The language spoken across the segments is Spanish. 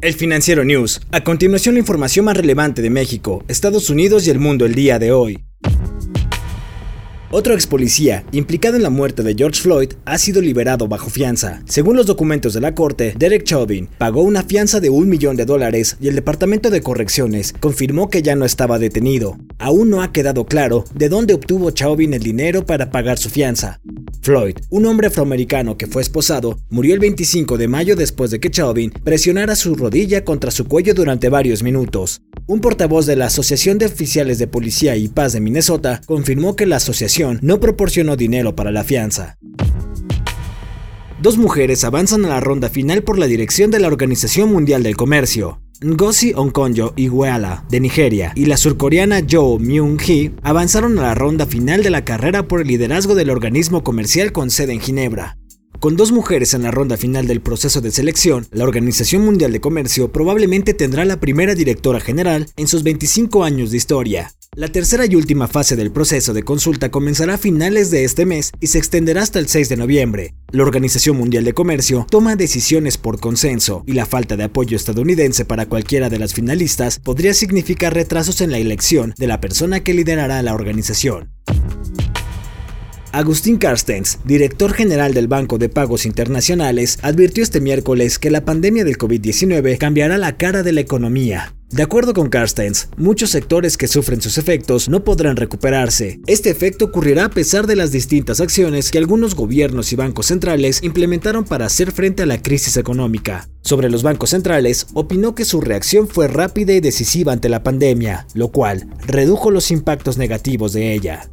El Financiero News. A continuación la información más relevante de México, Estados Unidos y el mundo el día de hoy. Otro ex policía, implicado en la muerte de George Floyd, ha sido liberado bajo fianza. Según los documentos de la corte, Derek Chauvin pagó una fianza de un millón de dólares y el Departamento de Correcciones confirmó que ya no estaba detenido. Aún no ha quedado claro de dónde obtuvo Chauvin el dinero para pagar su fianza. Floyd, un hombre afroamericano que fue esposado, murió el 25 de mayo después de que Chauvin presionara su rodilla contra su cuello durante varios minutos. Un portavoz de la Asociación de Oficiales de Policía y Paz de Minnesota confirmó que la asociación no proporcionó dinero para la fianza. Dos mujeres avanzan a la ronda final por la dirección de la Organización Mundial del Comercio. Ngozi Okonjo-Iweala, de Nigeria, y la surcoreana Jo Myung-hee avanzaron a la ronda final de la carrera por el liderazgo del organismo comercial con sede en Ginebra. Con dos mujeres en la ronda final del proceso de selección, la Organización Mundial de Comercio probablemente tendrá la primera directora general en sus 25 años de historia. La tercera y última fase del proceso de consulta comenzará a finales de este mes y se extenderá hasta el 6 de noviembre. La Organización Mundial de Comercio toma decisiones por consenso y la falta de apoyo estadounidense para cualquiera de las finalistas podría significar retrasos en la elección de la persona que liderará la organización. Agustín Carstens, director general del Banco de Pagos Internacionales, advirtió este miércoles que la pandemia del COVID-19 cambiará la cara de la economía. De acuerdo con Carstens, muchos sectores que sufren sus efectos no podrán recuperarse. Este efecto ocurrirá a pesar de las distintas acciones que algunos gobiernos y bancos centrales implementaron para hacer frente a la crisis económica. Sobre los bancos centrales, opinó que su reacción fue rápida y decisiva ante la pandemia, lo cual redujo los impactos negativos de ella.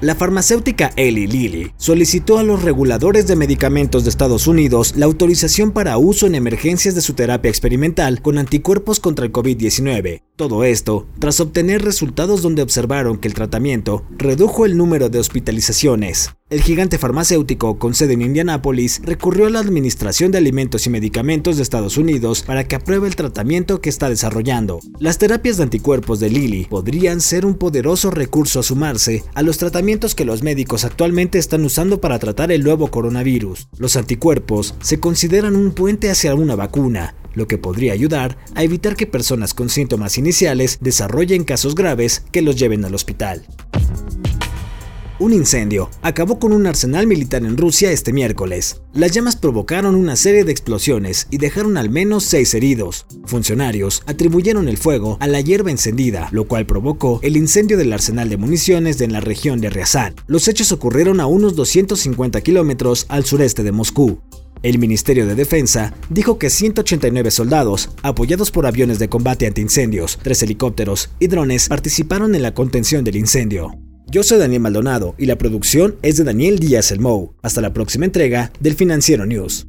La farmacéutica Eli Lilly solicitó a los reguladores de medicamentos de Estados Unidos la autorización para uso en emergencias de su terapia experimental con anticuerpos contra el COVID-19. Todo esto tras obtener resultados donde observaron que el tratamiento redujo el número de hospitalizaciones. El gigante farmacéutico con sede en Indianápolis recurrió a la Administración de Alimentos y Medicamentos de Estados Unidos para que apruebe el tratamiento que está desarrollando. Las terapias de anticuerpos de Lilly podrían ser un poderoso recurso a sumarse a los tratamientos que los médicos actualmente están usando para tratar el nuevo coronavirus. Los anticuerpos se consideran un puente hacia una vacuna, lo que podría ayudar a evitar que personas con síntomas iniciales desarrollen casos graves que los lleven al hospital. Un incendio acabó con un arsenal militar en Rusia este miércoles. Las llamas provocaron una serie de explosiones y dejaron al menos seis heridos. Funcionarios atribuyeron el fuego a la hierba encendida, lo cual provocó el incendio del arsenal de municiones de la región de Ryazan. Los hechos ocurrieron a unos 250 kilómetros al sureste de Moscú. El Ministerio de Defensa dijo que 189 soldados, apoyados por aviones de combate antiincendios, tres helicópteros y drones, participaron en la contención del incendio. Yo soy Daniel Maldonado y la producción es de Daniel Díaz Elmou. Hasta la próxima entrega del Financiero News.